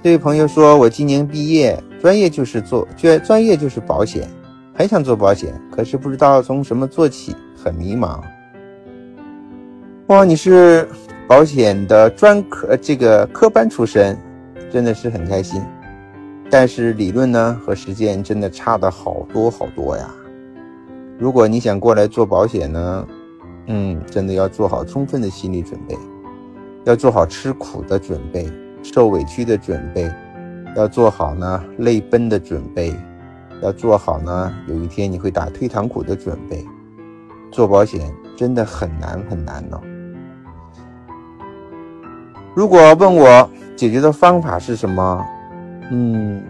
这位朋友说：“我今年毕业，专业就是做专专业就是保险，很想做保险，可是不知道从什么做起，很迷茫。”哇，你是保险的专科这个科班出身，真的是很开心。但是理论呢和实践真的差的好多好多呀。如果你想过来做保险呢，嗯，真的要做好充分的心理准备，要做好吃苦的准备，受委屈的准备，要做好呢泪奔的准备，要做好呢有一天你会打退堂鼓的准备。做保险真的很难很难呢。如果问我解决的方法是什么？嗯，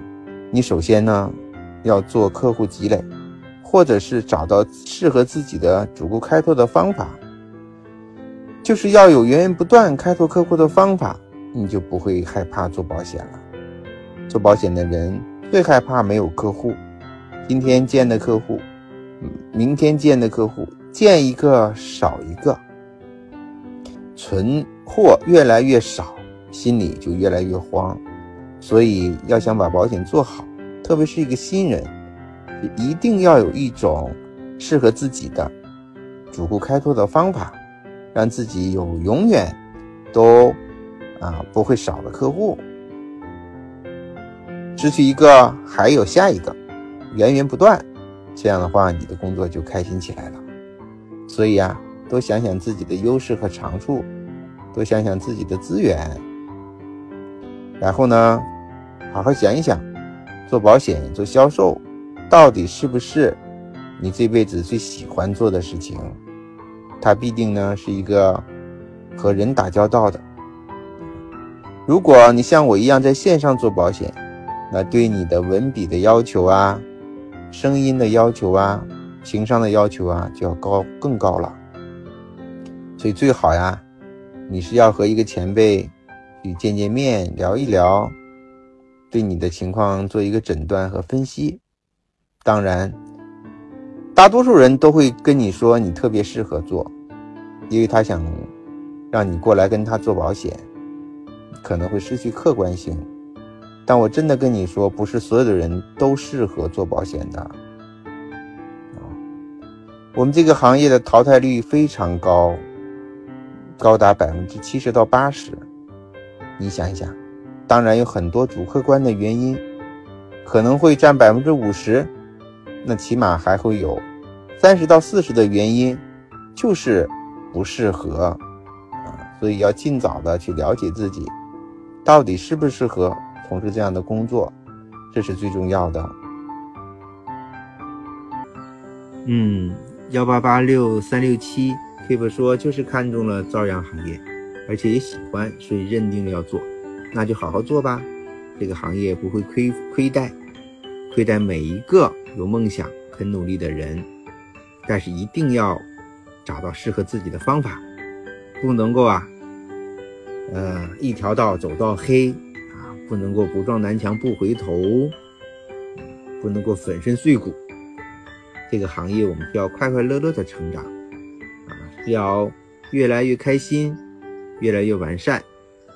你首先呢要做客户积累，或者是找到适合自己的主顾开拓的方法，就是要有源源不断开拓客户的方法，你就不会害怕做保险了。做保险的人最害怕没有客户，今天见的客户，明天见的客户，见一个少一个，存货越来越少，心里就越来越慌。所以要想把保险做好，特别是一个新人，一定要有一种适合自己的主顾开拓的方法，让自己有永远都啊不会少的客户，失去一个还有下一个，源源不断，这样的话你的工作就开心起来了。所以啊，多想想自己的优势和长处，多想想自己的资源。然后呢，好好想一想，做保险、做销售，到底是不是你这辈子最喜欢做的事情？它必定呢是一个和人打交道的。如果你像我一样在线上做保险，那对你的文笔的要求啊、声音的要求啊、情商的要求啊，就要高更高了。所以最好呀，你是要和一个前辈。去见见面，聊一聊，对你的情况做一个诊断和分析。当然，大多数人都会跟你说你特别适合做，因为他想让你过来跟他做保险，可能会失去客观性。但我真的跟你说，不是所有的人都适合做保险的。啊，我们这个行业的淘汰率非常高，高达百分之七十到八十。你想一想，当然有很多主客观的原因，可能会占百分之五十，那起码还会有三十到四十的原因，就是不适合啊，所以要尽早的去了解自己，到底适不适合从事这样的工作，这是最重要的。嗯，幺八八六三六七 keep 说就是看中了朝阳行业。而且也喜欢，所以认定了要做，那就好好做吧。这个行业不会亏亏待，亏待每一个有梦想、肯努力的人。但是一定要找到适合自己的方法，不能够啊，呃，一条道走到黑啊，不能够不撞南墙不回头，不能够粉身碎骨。这个行业我们需要快快乐乐的成长啊，要越来越开心。越来越完善，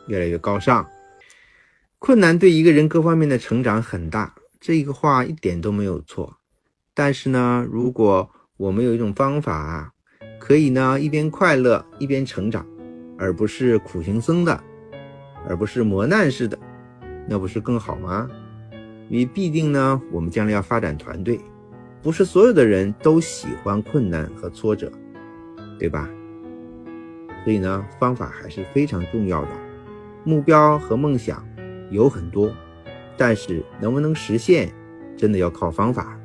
越来越高尚。困难对一个人各方面的成长很大，这个话一点都没有错。但是呢，如果我们有一种方法，可以呢一边快乐一边成长，而不是苦行僧的，而不是磨难式的，那不是更好吗？因为必定呢，我们将来要发展团队，不是所有的人都喜欢困难和挫折，对吧？所以呢，方法还是非常重要的。目标和梦想有很多，但是能不能实现，真的要靠方法。